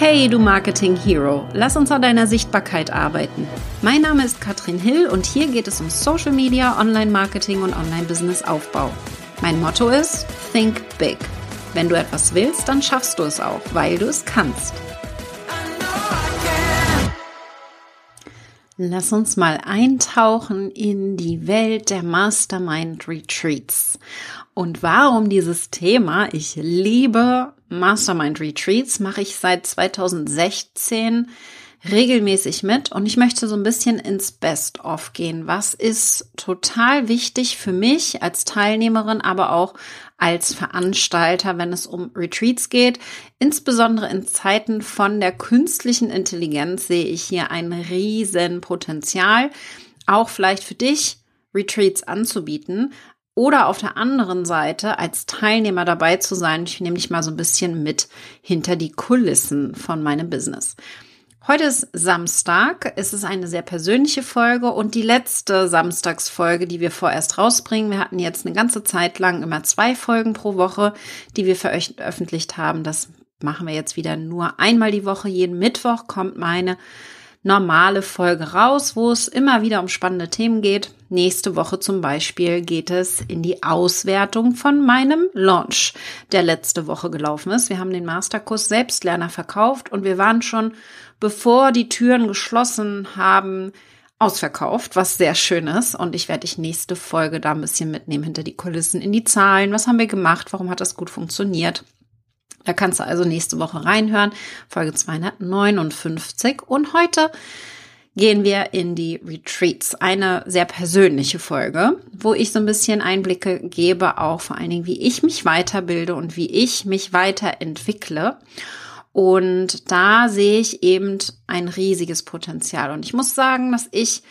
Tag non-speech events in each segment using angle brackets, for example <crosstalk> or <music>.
Hey, du Marketing Hero, lass uns an deiner Sichtbarkeit arbeiten. Mein Name ist Katrin Hill und hier geht es um Social Media, Online-Marketing und Online-Business-Aufbau. Mein Motto ist Think Big. Wenn du etwas willst, dann schaffst du es auch, weil du es kannst. Lass uns mal eintauchen in die Welt der Mastermind Retreats. Und warum dieses Thema? Ich liebe Mastermind Retreats, mache ich seit 2016 regelmäßig mit und ich möchte so ein bisschen ins Best-of gehen. Was ist total wichtig für mich als Teilnehmerin, aber auch als Veranstalter, wenn es um Retreats geht. Insbesondere in Zeiten von der künstlichen Intelligenz sehe ich hier ein riesen Potenzial, auch vielleicht für dich Retreats anzubieten, oder auf der anderen Seite als Teilnehmer dabei zu sein. Ich nehme dich mal so ein bisschen mit hinter die Kulissen von meinem Business. Heute ist Samstag. Es ist eine sehr persönliche Folge und die letzte Samstagsfolge, die wir vorerst rausbringen. Wir hatten jetzt eine ganze Zeit lang immer zwei Folgen pro Woche, die wir veröffentlicht haben. Das machen wir jetzt wieder nur einmal die Woche. Jeden Mittwoch kommt meine normale Folge raus, wo es immer wieder um spannende Themen geht. Nächste Woche zum Beispiel geht es in die Auswertung von meinem Launch, der letzte Woche gelaufen ist. Wir haben den Masterkurs Selbstlerner verkauft und wir waren schon, bevor die Türen geschlossen haben, ausverkauft, was sehr schön ist. Und ich werde dich nächste Folge da ein bisschen mitnehmen hinter die Kulissen, in die Zahlen. Was haben wir gemacht? Warum hat das gut funktioniert? Da kannst du also nächste Woche reinhören, Folge 259. Und heute gehen wir in die Retreats. Eine sehr persönliche Folge, wo ich so ein bisschen Einblicke gebe, auch vor allen Dingen, wie ich mich weiterbilde und wie ich mich weiterentwickle. Und da sehe ich eben ein riesiges Potenzial. Und ich muss sagen, dass ich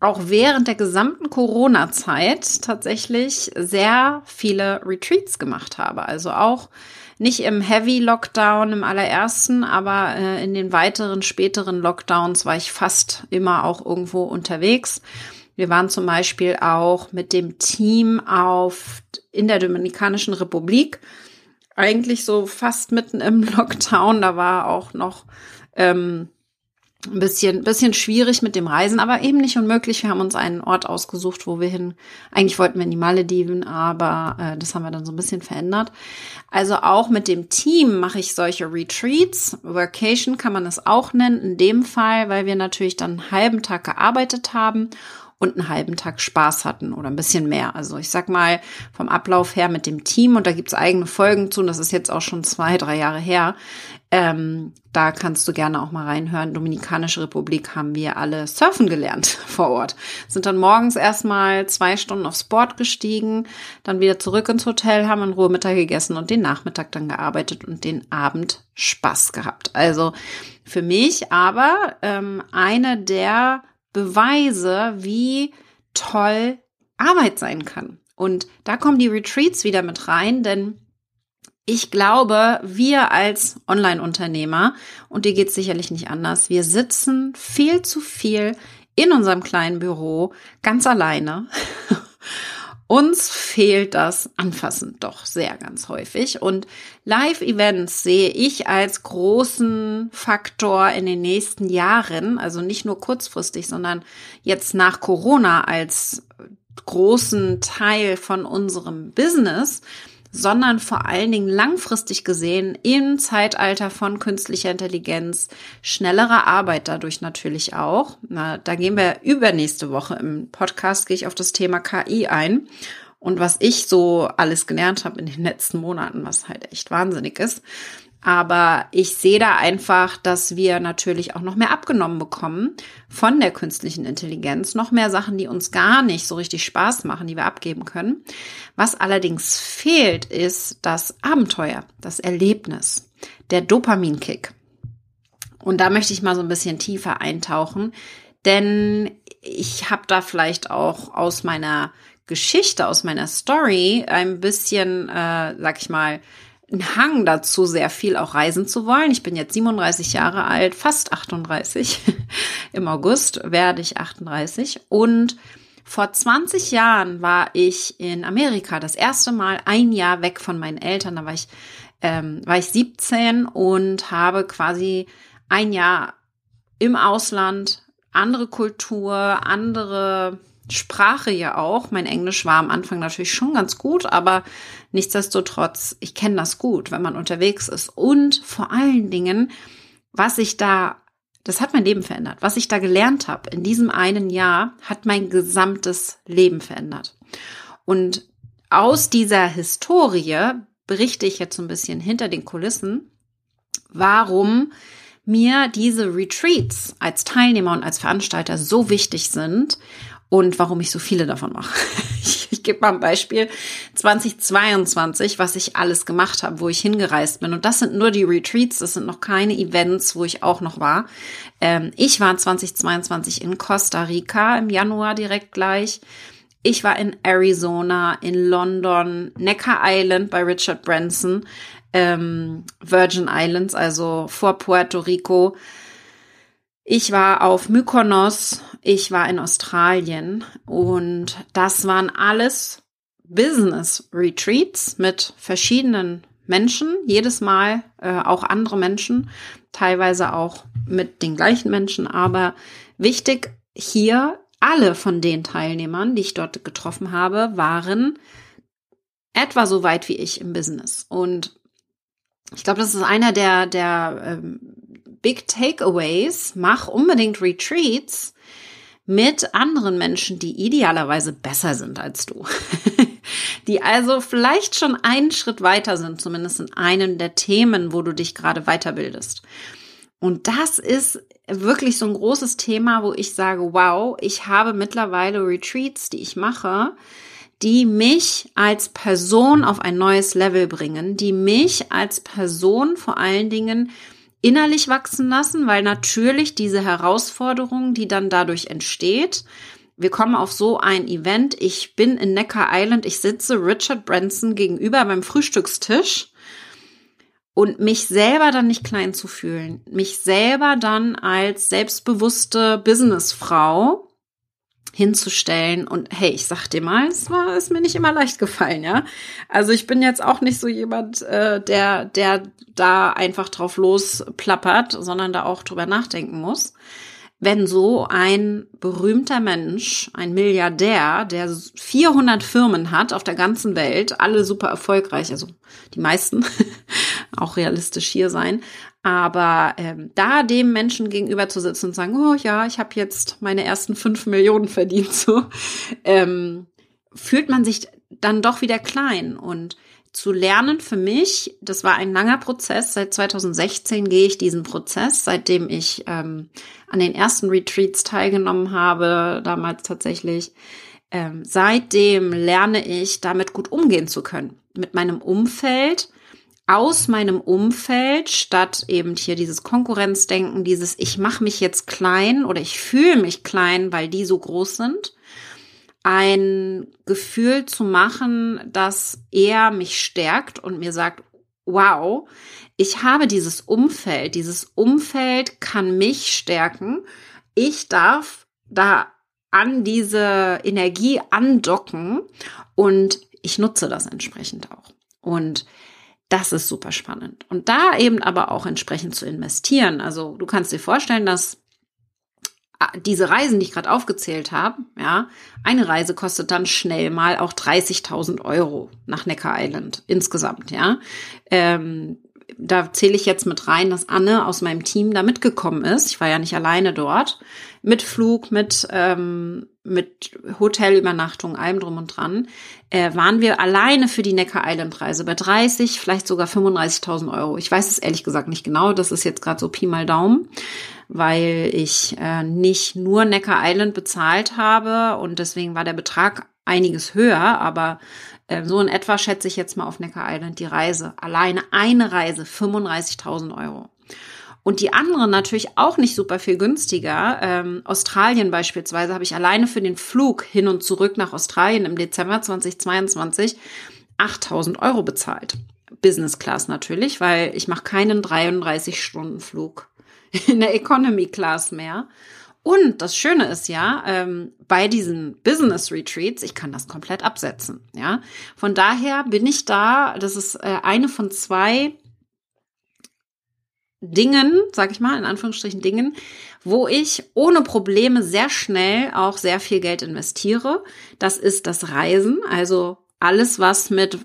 auch während der gesamten Corona-Zeit tatsächlich sehr viele Retreats gemacht habe. Also auch nicht im Heavy Lockdown im allerersten, aber äh, in den weiteren späteren Lockdowns war ich fast immer auch irgendwo unterwegs. Wir waren zum Beispiel auch mit dem Team auf in der Dominikanischen Republik, eigentlich so fast mitten im <laughs> Lockdown. Da war auch noch ähm, ein bisschen, bisschen schwierig mit dem Reisen, aber eben nicht unmöglich. Wir haben uns einen Ort ausgesucht, wo wir hin. Eigentlich wollten wir in die Malediven, aber äh, das haben wir dann so ein bisschen verändert. Also auch mit dem Team mache ich solche Retreats. Workation kann man es auch nennen, in dem Fall, weil wir natürlich dann einen halben Tag gearbeitet haben und einen halben Tag Spaß hatten oder ein bisschen mehr. Also ich sag mal vom Ablauf her mit dem Team und da gibt's eigene Folgen zu und das ist jetzt auch schon zwei, drei Jahre her. Ähm, da kannst du gerne auch mal reinhören. Dominikanische Republik haben wir alle surfen gelernt <laughs> vor Ort. Sind dann morgens erstmal zwei Stunden aufs Board gestiegen, dann wieder zurück ins Hotel, haben in Ruhe Mittag gegessen und den Nachmittag dann gearbeitet und den Abend Spaß gehabt. Also für mich aber ähm, eine der Beweise, wie toll Arbeit sein kann. Und da kommen die Retreats wieder mit rein, denn ich glaube, wir als Online-Unternehmer, und dir geht es sicherlich nicht anders, wir sitzen viel zu viel in unserem kleinen Büro ganz alleine uns fehlt das Anfassen doch sehr ganz häufig. Und Live-Events sehe ich als großen Faktor in den nächsten Jahren, also nicht nur kurzfristig, sondern jetzt nach Corona als großen Teil von unserem Business, sondern vor allen Dingen langfristig gesehen im Zeitalter von künstlicher Intelligenz, schnellerer Arbeit dadurch natürlich auch. Na, da gehen wir übernächste Woche im Podcast, gehe ich auf das Thema KI ein und was ich so alles gelernt habe in den letzten Monaten, was halt echt wahnsinnig ist. Aber ich sehe da einfach, dass wir natürlich auch noch mehr abgenommen bekommen von der künstlichen Intelligenz. Noch mehr Sachen, die uns gar nicht so richtig Spaß machen, die wir abgeben können. Was allerdings fehlt, ist das Abenteuer, das Erlebnis, der Dopaminkick. Und da möchte ich mal so ein bisschen tiefer eintauchen, denn ich habe da vielleicht auch aus meiner Geschichte, aus meiner Story ein bisschen, äh, sag ich mal, einen Hang dazu, sehr viel auch reisen zu wollen. Ich bin jetzt 37 Jahre alt, fast 38. <laughs> Im August werde ich 38 und Vor 20 Jahren war ich in Amerika das erste Mal ein Jahr weg von meinen Eltern. Da war ich, ähm, war ich 17 und habe quasi ein Jahr im Ausland, andere Kultur, andere Sprache ja auch. Mein Englisch war am Anfang natürlich schon ganz gut, aber nichtsdestotrotz, ich kenne das gut, wenn man unterwegs ist. Und vor allen Dingen, was ich da, das hat mein Leben verändert. Was ich da gelernt habe in diesem einen Jahr, hat mein gesamtes Leben verändert. Und aus dieser Historie berichte ich jetzt so ein bisschen hinter den Kulissen, warum mir diese Retreats als Teilnehmer und als Veranstalter so wichtig sind und warum ich so viele davon mache. <laughs> Ich, gebe mal ein Beispiel. 2022, was ich alles gemacht habe, wo ich hingereist bin. Und das sind nur die Retreats, das sind noch keine Events, wo ich auch noch war. Ähm, ich war 2022 in Costa Rica im Januar direkt gleich. Ich war in Arizona, in London, Necker Island bei Richard Branson, ähm, Virgin Islands, also vor Puerto Rico. Ich war auf Mykonos, ich war in Australien und das waren alles Business Retreats mit verschiedenen Menschen, jedes Mal äh, auch andere Menschen, teilweise auch mit den gleichen Menschen, aber wichtig hier, alle von den Teilnehmern, die ich dort getroffen habe, waren etwa so weit wie ich im Business. Und ich glaube, das ist einer der, der ähm, Big Takeaways, mach unbedingt Retreats mit anderen Menschen, die idealerweise besser sind als du. <laughs> die also vielleicht schon einen Schritt weiter sind, zumindest in einem der Themen, wo du dich gerade weiterbildest. Und das ist wirklich so ein großes Thema, wo ich sage, wow, ich habe mittlerweile Retreats, die ich mache, die mich als Person auf ein neues Level bringen, die mich als Person vor allen Dingen innerlich wachsen lassen, weil natürlich diese Herausforderung, die dann dadurch entsteht, wir kommen auf so ein Event, ich bin in Necker Island, ich sitze Richard Branson gegenüber beim Frühstückstisch und mich selber dann nicht klein zu fühlen, mich selber dann als selbstbewusste Businessfrau hinzustellen. Und hey, ich sag dir mal, es war ist mir nicht immer leicht gefallen, ja. Also ich bin jetzt auch nicht so jemand, äh, der, der da einfach drauf losplappert, sondern da auch drüber nachdenken muss. Wenn so ein berühmter Mensch, ein Milliardär, der 400 Firmen hat auf der ganzen Welt, alle super erfolgreich, also die meisten, <laughs> auch realistisch hier sein, aber ähm, da dem Menschen gegenüber zu sitzen und sagen, oh ja, ich habe jetzt meine ersten fünf Millionen verdient, so ähm, fühlt man sich dann doch wieder klein. Und zu lernen für mich, das war ein langer Prozess. Seit 2016 gehe ich diesen Prozess, seitdem ich ähm, an den ersten Retreats teilgenommen habe, damals tatsächlich. Ähm, seitdem lerne ich, damit gut umgehen zu können. Mit meinem Umfeld, aus meinem Umfeld, statt eben hier dieses Konkurrenzdenken, dieses ich mache mich jetzt klein oder ich fühle mich klein, weil die so groß sind, ein Gefühl zu machen, das eher mich stärkt und mir sagt, wow, ich habe dieses Umfeld, dieses Umfeld kann mich stärken. Ich darf da an diese Energie andocken und ich nutze das entsprechend auch. Und das ist super spannend. Und da eben aber auch entsprechend zu investieren. Also du kannst dir vorstellen, dass ah, diese Reisen, die ich gerade aufgezählt habe, ja, eine Reise kostet dann schnell mal auch 30.000 Euro nach Necker Island insgesamt, ja. Ähm, da zähle ich jetzt mit rein, dass Anne aus meinem Team da mitgekommen ist. Ich war ja nicht alleine dort. Mit Flug, mit, ähm, mit Hotelübernachtung, allem drum und dran, äh, waren wir alleine für die Necker Island Reise bei 30, vielleicht sogar 35.000 Euro. Ich weiß es ehrlich gesagt nicht genau. Das ist jetzt gerade so Pi mal Daumen, weil ich äh, nicht nur Necker Island bezahlt habe und deswegen war der Betrag einiges höher, aber äh, so in etwa schätze ich jetzt mal auf Necker Island die Reise. Alleine eine Reise 35.000 Euro. Und die anderen natürlich auch nicht super viel günstiger. Ähm, Australien beispielsweise habe ich alleine für den Flug hin und zurück nach Australien im Dezember 2022 8000 Euro bezahlt. Business Class natürlich, weil ich mache keinen 33 Stunden Flug in der Economy Class mehr. Und das Schöne ist ja, ähm, bei diesen Business Retreats, ich kann das komplett absetzen. Ja, von daher bin ich da. Das ist äh, eine von zwei Dingen, sag ich mal, in Anführungsstrichen Dingen, wo ich ohne Probleme sehr schnell auch sehr viel Geld investiere. Das ist das Reisen, also alles, was mit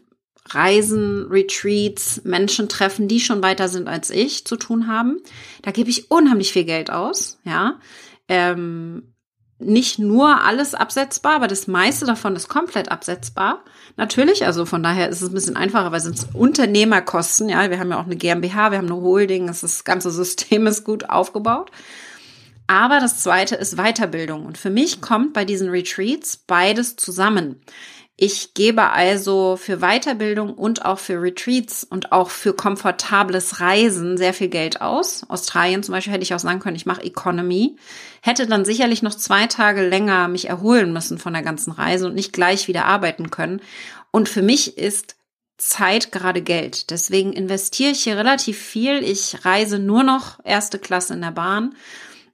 Reisen, Retreats, Menschen treffen, die schon weiter sind als ich, zu tun haben. Da gebe ich unheimlich viel Geld aus, ja ähm, nicht nur alles absetzbar, aber das meiste davon ist komplett absetzbar. Natürlich, also von daher ist es ein bisschen einfacher, weil es Unternehmerkosten. Ja, wir haben ja auch eine GmbH, wir haben eine Holding, das ganze System ist gut aufgebaut. Aber das zweite ist Weiterbildung. Und für mich kommt bei diesen Retreats beides zusammen. Ich gebe also für Weiterbildung und auch für Retreats und auch für komfortables Reisen sehr viel Geld aus. Australien zum Beispiel hätte ich auch sagen können, ich mache Economy. Hätte dann sicherlich noch zwei Tage länger mich erholen müssen von der ganzen Reise und nicht gleich wieder arbeiten können. Und für mich ist Zeit gerade Geld. Deswegen investiere ich hier relativ viel. Ich reise nur noch erste Klasse in der Bahn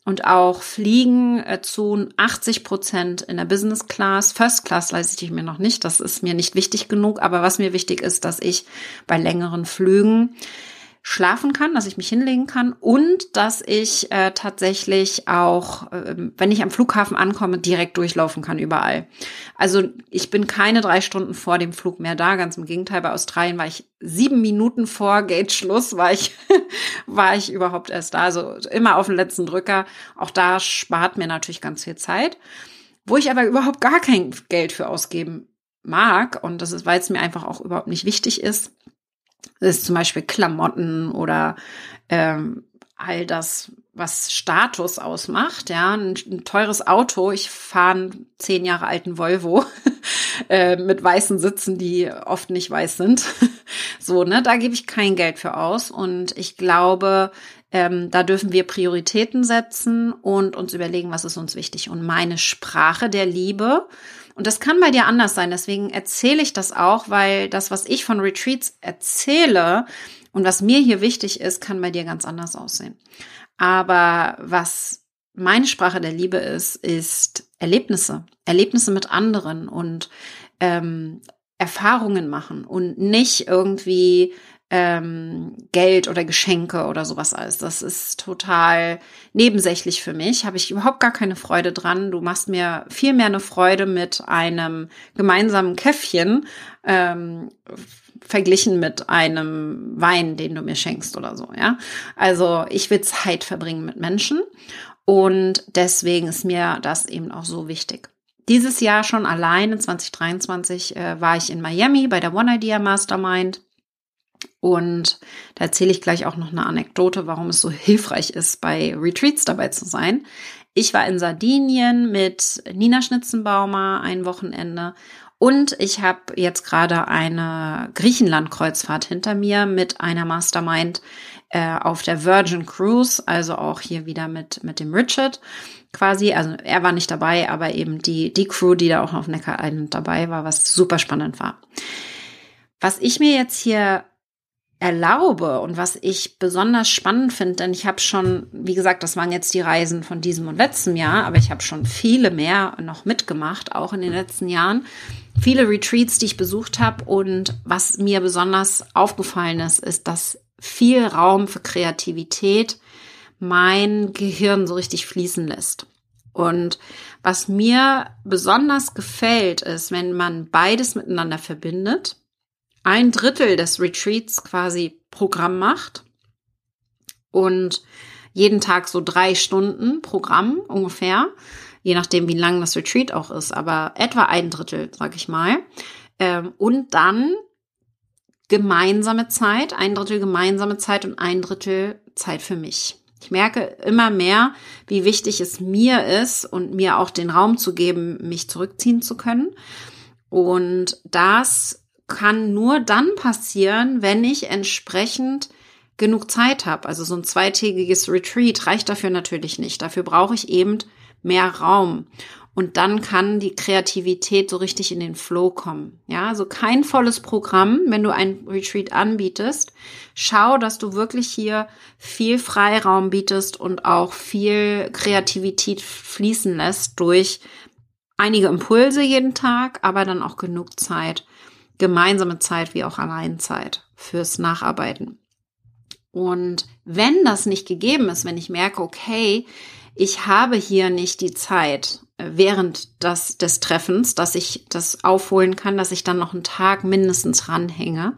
und auch Fliegen äh, zu 80 Prozent in der Business Class. First Class leiste ich mir noch nicht, das ist mir nicht wichtig genug, aber was mir wichtig ist, dass ich bei längeren Flügen schlafen kann, dass ich mich hinlegen kann und dass ich äh, tatsächlich auch, äh, wenn ich am Flughafen ankomme, direkt durchlaufen kann überall. Also ich bin keine drei Stunden vor dem Flug mehr da. Ganz im Gegenteil, bei Australien war ich sieben Minuten vor Gate-Schluss, war ich, <laughs> war ich überhaupt erst da. Also immer auf den letzten Drücker. Auch da spart mir natürlich ganz viel Zeit. Wo ich aber überhaupt gar kein Geld für ausgeben mag, und das ist, weil es mir einfach auch überhaupt nicht wichtig ist, das ist zum Beispiel Klamotten oder ähm, all das, was Status ausmacht. Ja, ein, ein teures Auto. Ich fahre einen zehn Jahre alten Volvo <laughs> äh, mit weißen Sitzen, die oft nicht weiß sind. <laughs> so, ne, da gebe ich kein Geld für aus. Und ich glaube, ähm, da dürfen wir Prioritäten setzen und uns überlegen, was ist uns wichtig. Und meine Sprache der Liebe und das kann bei dir anders sein. Deswegen erzähle ich das auch, weil das, was ich von Retreats erzähle und was mir hier wichtig ist, kann bei dir ganz anders aussehen. Aber was meine Sprache der Liebe ist, ist Erlebnisse. Erlebnisse mit anderen und ähm, Erfahrungen machen und nicht irgendwie ähm, Geld oder Geschenke oder sowas alles. Das ist total nebensächlich für mich. Habe ich überhaupt gar keine Freude dran. Du machst mir viel mehr eine Freude mit einem gemeinsamen Käffchen ähm, verglichen mit einem Wein, den du mir schenkst oder so. Ja, also ich will Zeit verbringen mit Menschen und deswegen ist mir das eben auch so wichtig. Dieses Jahr schon alleine 2023 äh, war ich in Miami bei der One Idea Mastermind und da erzähle ich gleich auch noch eine Anekdote, warum es so hilfreich ist, bei Retreats dabei zu sein. Ich war in Sardinien mit Nina Schnitzenbaumer ein Wochenende und ich habe jetzt gerade eine Griechenland-Kreuzfahrt hinter mir mit einer Mastermind äh, auf der Virgin Cruise, also auch hier wieder mit, mit dem Richard quasi. Also er war nicht dabei, aber eben die, die Crew, die da auch auf Neckar Island dabei war, was super spannend war. Was ich mir jetzt hier erlaube und was ich besonders spannend finde, denn ich habe schon, wie gesagt, das waren jetzt die Reisen von diesem und letztem Jahr, aber ich habe schon viele mehr noch mitgemacht, auch in den letzten Jahren. Viele Retreats, die ich besucht habe und was mir besonders aufgefallen ist, ist, dass viel Raum für Kreativität mein Gehirn so richtig fließen lässt. Und was mir besonders gefällt, ist, wenn man beides miteinander verbindet, ein Drittel des Retreats quasi Programm macht und jeden Tag so drei Stunden Programm ungefähr, je nachdem, wie lang das Retreat auch ist, aber etwa ein Drittel, sag ich mal. Ähm, und dann gemeinsame Zeit, ein Drittel gemeinsame Zeit und ein Drittel Zeit für mich. Ich merke immer mehr, wie wichtig es mir ist und mir auch den Raum zu geben, mich zurückziehen zu können. Und das kann nur dann passieren, wenn ich entsprechend genug Zeit habe. Also so ein zweitägiges Retreat reicht dafür natürlich nicht. Dafür brauche ich eben mehr Raum. Und dann kann die Kreativität so richtig in den Flow kommen. Ja, also kein volles Programm, wenn du ein Retreat anbietest. Schau, dass du wirklich hier viel Freiraum bietest und auch viel Kreativität fließen lässt durch einige Impulse jeden Tag, aber dann auch genug Zeit, gemeinsame Zeit wie auch Alleinzeit fürs Nacharbeiten. Und wenn das nicht gegeben ist, wenn ich merke, okay, ich habe hier nicht die Zeit äh, während des, des Treffens, dass ich das aufholen kann, dass ich dann noch einen Tag mindestens ranhänge.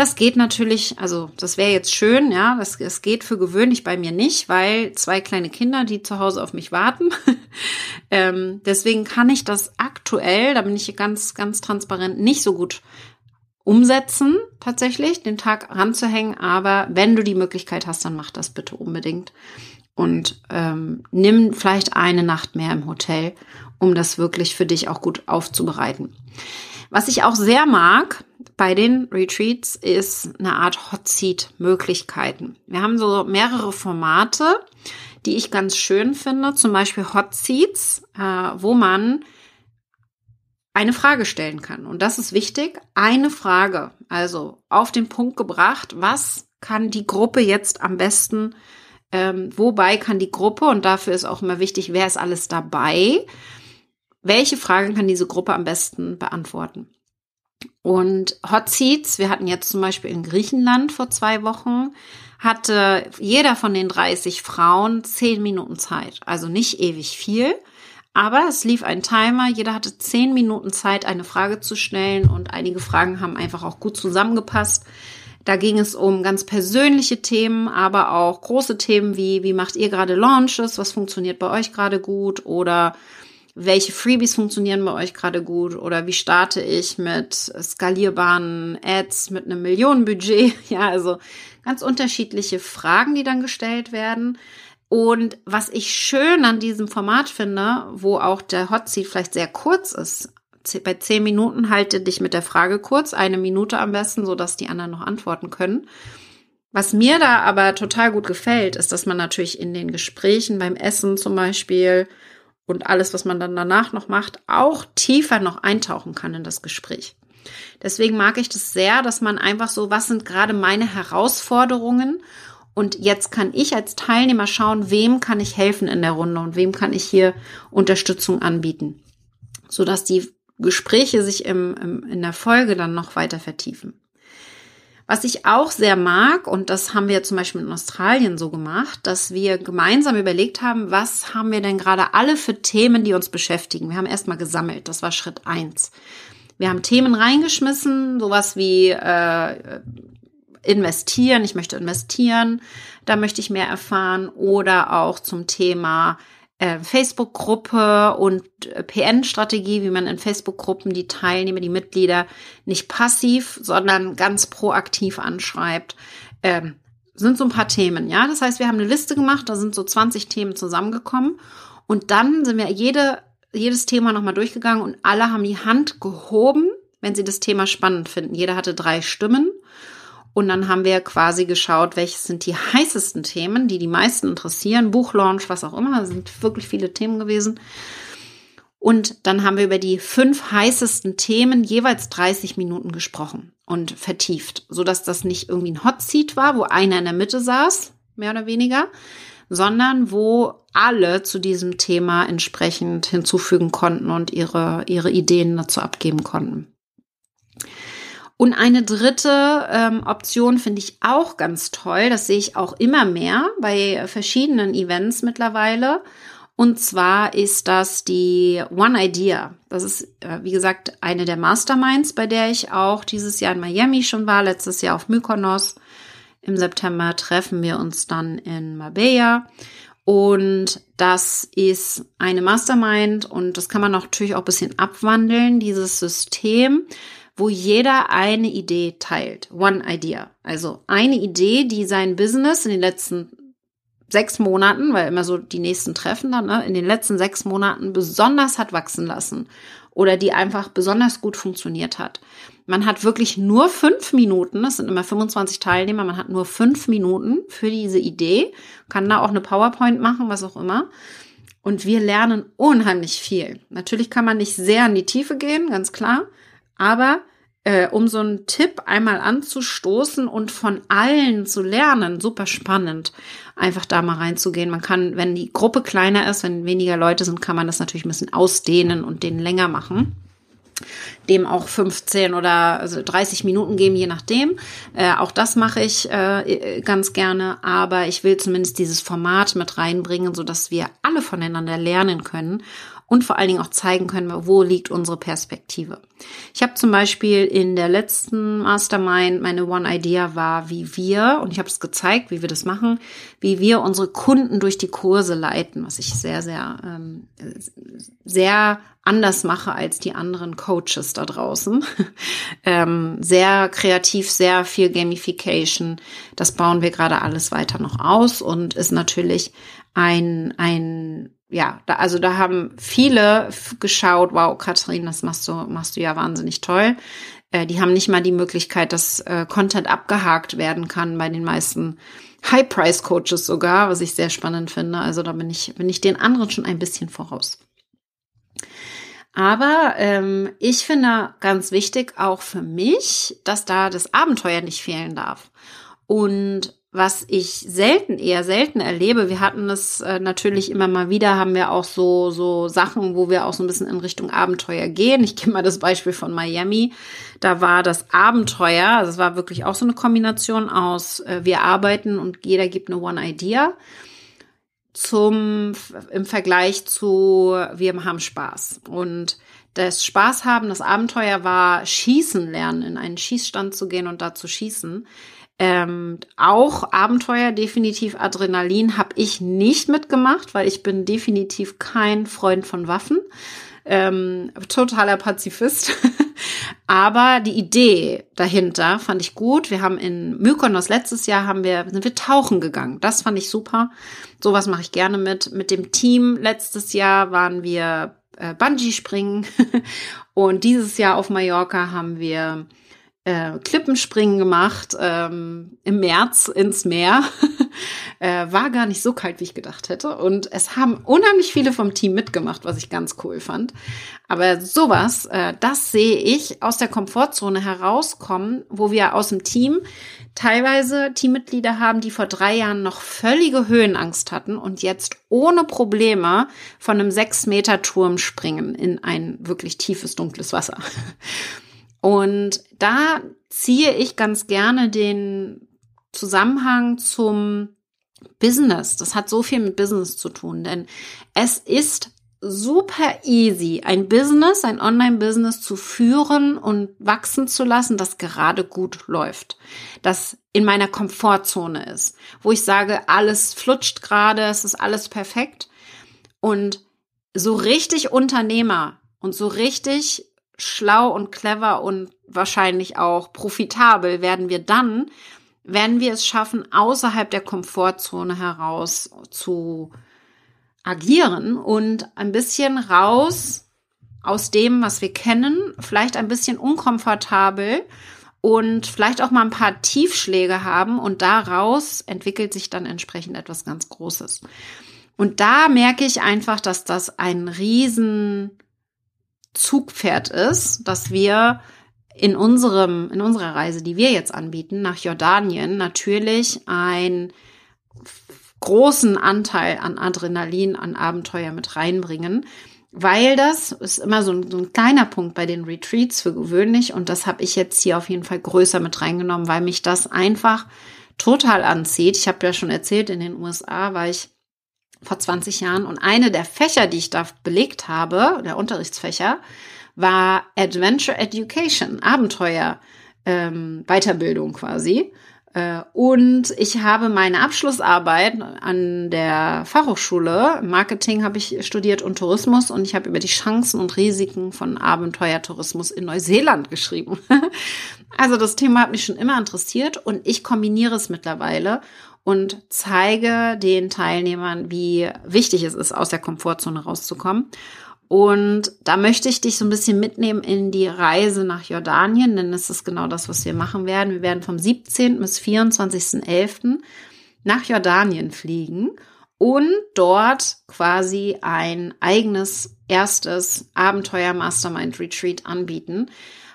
Das geht natürlich, also das wäre jetzt schön, ja, das, das geht für gewöhnlich bei mir nicht, weil zwei kleine Kinder, die zu Hause auf mich warten. <laughs> ähm, deswegen kann ich das aktuell, da bin ich ganz, ganz transparent, nicht so gut umsetzen, tatsächlich, den Tag ranzuhängen. Aber wenn du die Möglichkeit hast, dann mach das bitte unbedingt. Und ähm, nimm vielleicht eine Nacht mehr im Hotel, um das wirklich für dich auch gut aufzubereiten. Was ich auch sehr mag bei den Retreats ist eine Art Hot Seat Möglichkeiten. Wir haben so mehrere Formate, die ich ganz schön finde, zum Beispiel Hot Seats, äh, wo man eine Frage stellen kann. Und das ist wichtig. Eine Frage, also auf den Punkt gebracht, was kann die Gruppe jetzt am besten, ähm, wobei kann die Gruppe, und dafür ist auch immer wichtig, wer ist alles dabei, welche Fragen kann diese Gruppe am besten beantworten. Und Hot Seats, wir hatten jetzt zum Beispiel in Griechenland vor zwei Wochen, hatte jeder von den 30 Frauen zehn Minuten Zeit. Also nicht ewig viel. Aber es lief ein Timer, jeder hatte zehn Minuten Zeit, eine Frage zu stellen und einige Fragen haben einfach auch gut zusammengepasst. Da ging es um ganz persönliche Themen, aber auch große Themen wie, wie macht ihr gerade Launches, was funktioniert bei euch gerade gut oder welche Freebies funktionieren bei euch gerade gut oder wie starte ich mit skalierbaren Ads mit einem Millionenbudget. <laughs> Ja, also ganz unterschiedliche Fragen, die dann gestellt werden. Und was ich schön an diesem Format finde, wo auch der Hot Seat vielleicht sehr kurz ist, bei zehn Minuten halte dich mit der Frage kurz, eine Minute am besten, so dass die anderen noch antworten können. Was mir da aber total gut gefällt, ist, dass man natürlich in den Gesprächen beim Essen zum Beispiel und alles, was man dann danach noch macht, auch tiefer noch eintauchen kann in das Gespräch. Deswegen mag ich das sehr, dass man einfach so, was sind gerade meine Herausforderungen und jetzt kann ich als Teilnehmer schauen, wem kann ich helfen in der Runde und wem kann ich hier Unterstützung anbieten, sodass die Gespräche sich im, im, in der Folge dann noch weiter vertiefen. Was ich auch sehr mag, und das haben wir zum Beispiel in Australien so gemacht, dass wir gemeinsam überlegt haben, was haben wir denn gerade alle für Themen, die uns beschäftigen. Wir haben erstmal gesammelt, das war Schritt eins. Wir haben Themen reingeschmissen, sowas wie äh, investieren, ich möchte investieren, da möchte ich mehr erfahren oder auch zum Thema Facebook-Gruppe und äh, PN-Strategie, wie man in Facebook-Gruppen die Teilnehmer, die Mitglieder nicht passiv, sondern ganz proaktiv anschreibt. Ähm, sind so ein paar Themen, ja. Das heißt, wir haben eine Liste gemacht, da sind so 20 Themen zusammengekommen und dann sind wir jede, jedes Thema nochmal durchgegangen und alle haben die Hand gehoben, wenn sie das Thema spannend finden. Jeder hatte drei Stimmen und dann haben wir quasi geschaut, welches sind die heißesten Themen, die die meisten interessieren. Buchlaunch, was auch immer, das sind wirklich viele Themen gewesen. Und dann haben wir über die fünf heißesten Themen jeweils 30 Minuten gesprochen und vertieft, so dass das nicht irgendwie ein Hot Seat war, wo einer in der Mitte saß, mehr oder weniger, sondern wo alle zu diesem Thema entsprechend hinzufügen konnten und ihre, ihre Ideen dazu abgeben konnten. Und eine dritte ähm, Option finde ich auch ganz toll. Das sehe ich auch immer mehr bei verschiedenen Events mittlerweile. Und zwar ist das die One Idea. Das ist, äh, wie gesagt, eine der Masterminds, bei der ich auch dieses Jahr in Miami schon war, letztes Jahr auf Mykonos. Im September treffen wir uns dann in Marbella. Und das ist eine Mastermind und das kann man natürlich auch ein bisschen abwandeln, dieses System wo jeder eine Idee teilt. One Idea. Also eine Idee, die sein Business in den letzten sechs Monaten, weil immer so die nächsten Treffen dann, ne, in den letzten sechs Monaten besonders hat wachsen lassen oder die einfach besonders gut funktioniert hat. Man hat wirklich nur fünf Minuten, das sind immer 25 Teilnehmer, man hat nur fünf Minuten für diese Idee, kann da auch eine PowerPoint machen, was auch immer. Und wir lernen unheimlich viel. Natürlich kann man nicht sehr in die Tiefe gehen, ganz klar. Aber äh, um so einen Tipp einmal anzustoßen und von allen zu lernen, super spannend, einfach da mal reinzugehen. Man kann, wenn die Gruppe kleiner ist, wenn weniger Leute sind, kann man das natürlich ein bisschen ausdehnen und den länger machen dem auch 15 oder also 30 Minuten geben, je nachdem. Äh, auch das mache ich äh, ganz gerne, aber ich will zumindest dieses Format mit reinbringen, so dass wir alle voneinander lernen können und vor allen Dingen auch zeigen können, wo liegt unsere Perspektive. Ich habe zum Beispiel in der letzten Mastermind, meine One Idea war, wie wir, und ich habe es gezeigt, wie wir das machen, wie wir unsere Kunden durch die Kurse leiten, was ich sehr, sehr, ähm, sehr anders mache als die anderen Coaches da draußen. <laughs> ähm, sehr kreativ, sehr viel Gamification. Das bauen wir gerade alles weiter noch aus und ist natürlich ein, ein ja, da, also da haben viele geschaut, wow, Katrin, das machst du, machst du ja wahnsinnig toll. Äh, die haben nicht mal die Möglichkeit, dass äh, Content abgehakt werden kann bei den meisten High-Price-Coaches sogar, was ich sehr spannend finde. Also da bin ich, bin ich den anderen schon ein bisschen voraus. Aber ähm, ich finde ganz wichtig auch für mich, dass da das Abenteuer nicht fehlen darf. Und was ich selten, eher selten erlebe. Wir hatten es äh, natürlich immer mal wieder, haben wir auch so, so Sachen, wo wir auch so ein bisschen in Richtung Abenteuer gehen. Ich gebe mal das Beispiel von Miami. Da war das Abenteuer, also es war wirklich auch so eine Kombination aus, äh, wir arbeiten und jeder gibt eine One Idea zum, im Vergleich zu, wir haben Spaß. Und das Spaß haben, das Abenteuer war Schießen lernen, in einen Schießstand zu gehen und da zu schießen. Ähm, auch Abenteuer, definitiv Adrenalin habe ich nicht mitgemacht, weil ich bin definitiv kein Freund von Waffen. Ähm, totaler Pazifist. <laughs> Aber die Idee dahinter fand ich gut. Wir haben in Mykonos letztes Jahr haben wir, sind wir tauchen gegangen. Das fand ich super. Sowas mache ich gerne mit. Mit dem Team letztes Jahr waren wir äh, Bungee springen. <laughs> Und dieses Jahr auf Mallorca haben wir äh, Klippenspringen gemacht ähm, im März ins Meer. <laughs> äh, war gar nicht so kalt, wie ich gedacht hätte. Und es haben unheimlich viele vom Team mitgemacht, was ich ganz cool fand. Aber sowas, äh, das sehe ich aus der Komfortzone herauskommen, wo wir aus dem Team teilweise Teammitglieder haben, die vor drei Jahren noch völlige Höhenangst hatten und jetzt ohne Probleme von einem sechs Meter Turm springen in ein wirklich tiefes, dunkles Wasser. <laughs> Und da ziehe ich ganz gerne den Zusammenhang zum Business. Das hat so viel mit Business zu tun, denn es ist super easy, ein Business, ein Online-Business zu führen und wachsen zu lassen, das gerade gut läuft, das in meiner Komfortzone ist, wo ich sage, alles flutscht gerade, es ist alles perfekt und so richtig Unternehmer und so richtig schlau und clever und wahrscheinlich auch profitabel werden wir dann, wenn wir es schaffen, außerhalb der Komfortzone heraus zu agieren und ein bisschen raus aus dem, was wir kennen, vielleicht ein bisschen unkomfortabel und vielleicht auch mal ein paar Tiefschläge haben und daraus entwickelt sich dann entsprechend etwas ganz Großes. Und da merke ich einfach, dass das ein riesen Zugpferd ist, dass wir in unserem, in unserer Reise, die wir jetzt anbieten, nach Jordanien, natürlich einen großen Anteil an Adrenalin, an Abenteuer mit reinbringen, weil das ist immer so ein, so ein kleiner Punkt bei den Retreats für gewöhnlich und das habe ich jetzt hier auf jeden Fall größer mit reingenommen, weil mich das einfach total anzieht. Ich habe ja schon erzählt, in den USA war ich vor 20 Jahren. Und eine der Fächer, die ich da belegt habe, der Unterrichtsfächer, war Adventure Education, Abenteuer, ähm, Weiterbildung quasi. Äh, und ich habe meine Abschlussarbeit an der Fachhochschule, Marketing habe ich studiert und Tourismus und ich habe über die Chancen und Risiken von Abenteuertourismus in Neuseeland geschrieben. <laughs> also das Thema hat mich schon immer interessiert und ich kombiniere es mittlerweile und zeige den Teilnehmern, wie wichtig es ist, aus der Komfortzone rauszukommen. Und da möchte ich dich so ein bisschen mitnehmen in die Reise nach Jordanien, denn das ist genau das, was wir machen werden. Wir werden vom 17. bis 24.11. nach Jordanien fliegen und dort quasi ein eigenes erstes Abenteuer Mastermind Retreat anbieten,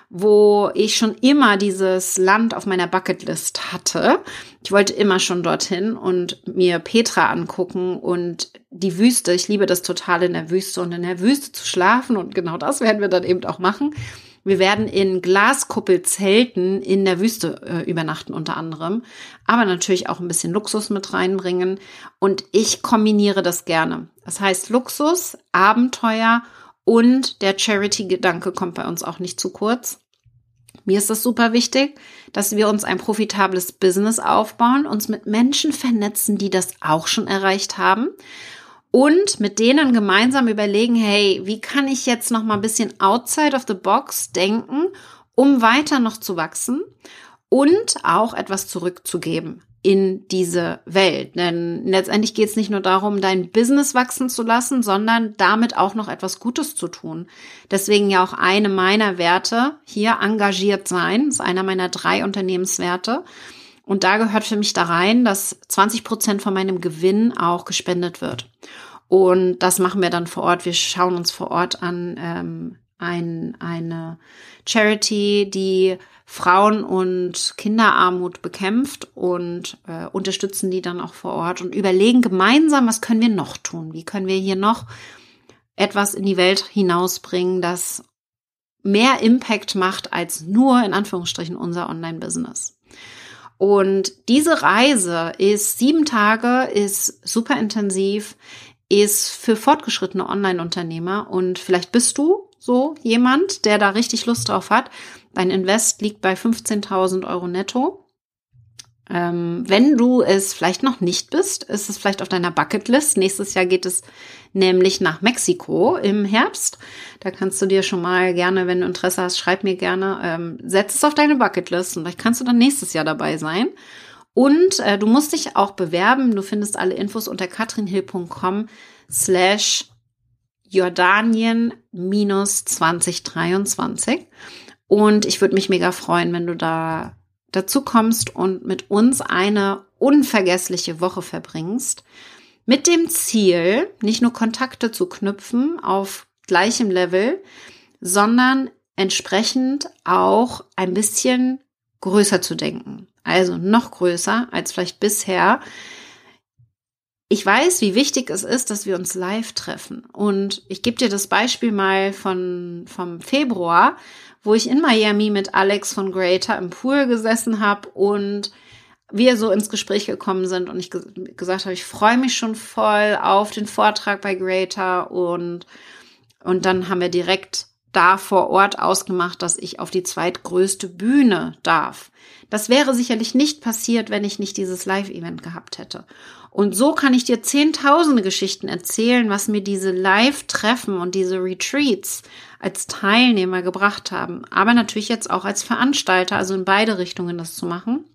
wo ich schon immer dieses Land auf meiner Bucketlist hatte. Ich wollte immer schon dorthin und mir Petra angucken und die Wüste. Ich liebe das total in der Wüste und in der Wüste zu schlafen und genau das werden wir dann eben auch machen. Wir werden in Glaskuppelzelten in der Wüste äh, übernachten unter anderem, aber natürlich auch ein bisschen Luxus mit reinbringen. Und ich kombiniere das gerne. Das heißt Luxus, Abenteuer und der Charity-Gedanke kommt bei uns auch nicht zu kurz. Mir ist es super wichtig, dass wir uns ein profitables Business aufbauen, uns mit Menschen vernetzen, die das auch schon erreicht haben und mit denen gemeinsam überlegen, hey, wie kann ich jetzt noch mal ein bisschen outside of the box denken, um weiter noch zu wachsen und auch etwas zurückzugeben in diese Welt. Denn letztendlich geht es nicht nur darum, dein Business wachsen zu lassen, sondern damit auch noch etwas Gutes zu tun. Deswegen ja auch eine meiner Werte hier engagiert sein, ist einer meiner drei Unternehmenswerte. Und da gehört für mich da rein, dass 20 Prozent von meinem Gewinn auch gespendet wird. Und das machen wir dann vor Ort. Wir schauen uns vor Ort an ähm, ein, eine Charity, die Frauen- und Kinderarmut bekämpft und äh, unterstützen die dann auch vor Ort und überlegen gemeinsam, was können wir noch tun? Wie können wir hier noch etwas in die Welt hinausbringen, das mehr Impact macht als nur in Anführungsstrichen unser Online-Business. Und diese Reise ist sieben Tage, ist super intensiv, ist für fortgeschrittene Online-Unternehmer und vielleicht bist du so jemand, der da richtig Lust drauf hat. Dein Invest liegt bei 15.000 Euro netto. Ähm, wenn du es vielleicht noch nicht bist, ist es vielleicht auf deiner Bucketlist. Nächstes Jahr geht es nämlich nach Mexiko im Herbst. Da kannst du dir schon mal gerne, wenn du Interesse hast, schreib mir gerne, ähm, setz es auf deine Bucketlist und vielleicht kannst du dann nächstes Jahr dabei sein. Und äh, du musst dich auch bewerben. Du findest alle Infos unter katrinhill.com slash Jordanien minus 2023. Und ich würde mich mega freuen, wenn du da dazu kommst und mit uns eine unvergessliche Woche verbringst. Mit dem Ziel, nicht nur Kontakte zu knüpfen auf gleichem Level, sondern entsprechend auch ein bisschen größer zu denken. Also noch größer als vielleicht bisher. Ich weiß, wie wichtig es ist, dass wir uns live treffen. Und ich gebe dir das Beispiel mal von, vom Februar wo ich in Miami mit Alex von Greater im Pool gesessen habe und wir so ins Gespräch gekommen sind und ich ge gesagt habe, ich freue mich schon voll auf den Vortrag bei Greater und, und dann haben wir direkt da vor Ort ausgemacht, dass ich auf die zweitgrößte Bühne darf. Das wäre sicherlich nicht passiert, wenn ich nicht dieses Live-Event gehabt hätte. Und so kann ich dir zehntausende Geschichten erzählen, was mir diese Live-Treffen und diese Retreats als Teilnehmer gebracht haben. Aber natürlich jetzt auch als Veranstalter, also in beide Richtungen das zu machen.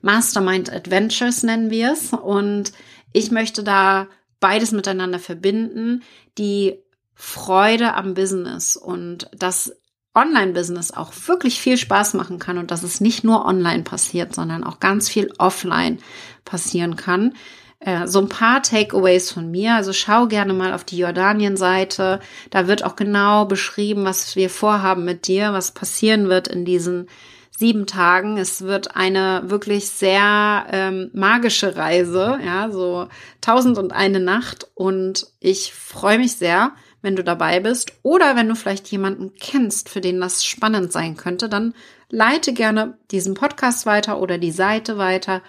Mastermind Adventures nennen wir es. Und ich möchte da beides miteinander verbinden. Die Freude am Business und das Online-Business auch wirklich viel Spaß machen kann und dass es nicht nur online passiert, sondern auch ganz viel offline passieren kann. Äh, so ein paar Takeaways von mir. Also schau gerne mal auf die Jordanien-Seite. Da wird auch genau beschrieben, was wir vorhaben mit dir, was passieren wird in diesen sieben Tagen. Es wird eine wirklich sehr ähm, magische Reise, ja, so tausend und eine Nacht. Und ich freue mich sehr, wenn du dabei bist. Oder wenn du vielleicht jemanden kennst, für den das spannend sein könnte, dann leite gerne diesen Podcast weiter oder die Seite weiter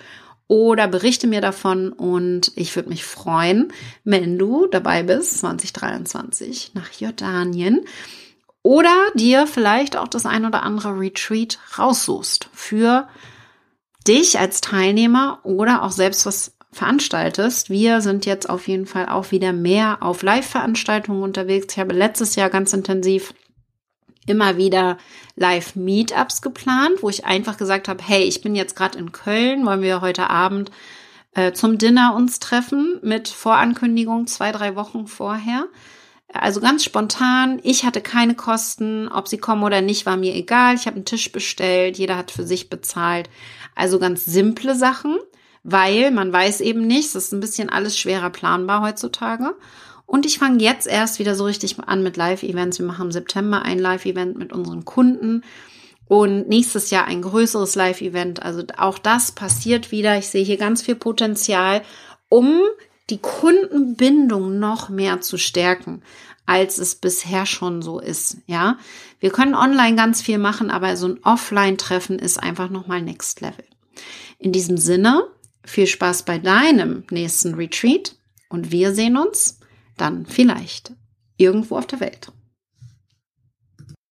oder berichte mir davon und ich würde mich freuen, wenn du dabei bist 2023 nach Jordanien oder dir vielleicht auch das ein oder andere Retreat raussuchst für dich als Teilnehmer oder auch selbst was veranstaltest. Wir sind jetzt auf jeden Fall auch wieder mehr auf Live-Veranstaltungen unterwegs. Ich habe letztes Jahr ganz intensiv immer wieder Live-Meetups geplant, wo ich einfach gesagt habe, hey, ich bin jetzt gerade in Köln, wollen wir heute Abend äh, zum Dinner uns treffen mit Vorankündigung zwei, drei Wochen vorher. Also ganz spontan. Ich hatte keine Kosten, ob sie kommen oder nicht, war mir egal. Ich habe einen Tisch bestellt, jeder hat für sich bezahlt. Also ganz simple Sachen weil man weiß eben nicht, es ist ein bisschen alles schwerer planbar heutzutage. Und ich fange jetzt erst wieder so richtig an mit Live-Events. Wir machen im September ein Live-Event mit unseren Kunden und nächstes Jahr ein größeres Live-Event. Also auch das passiert wieder. Ich sehe hier ganz viel Potenzial, um die Kundenbindung noch mehr zu stärken, als es bisher schon so ist. Ja, wir können online ganz viel machen, aber so ein Offline-Treffen ist einfach nochmal Next Level. In diesem Sinne, viel Spaß bei deinem nächsten Retreat und wir sehen uns dann vielleicht irgendwo auf der Welt.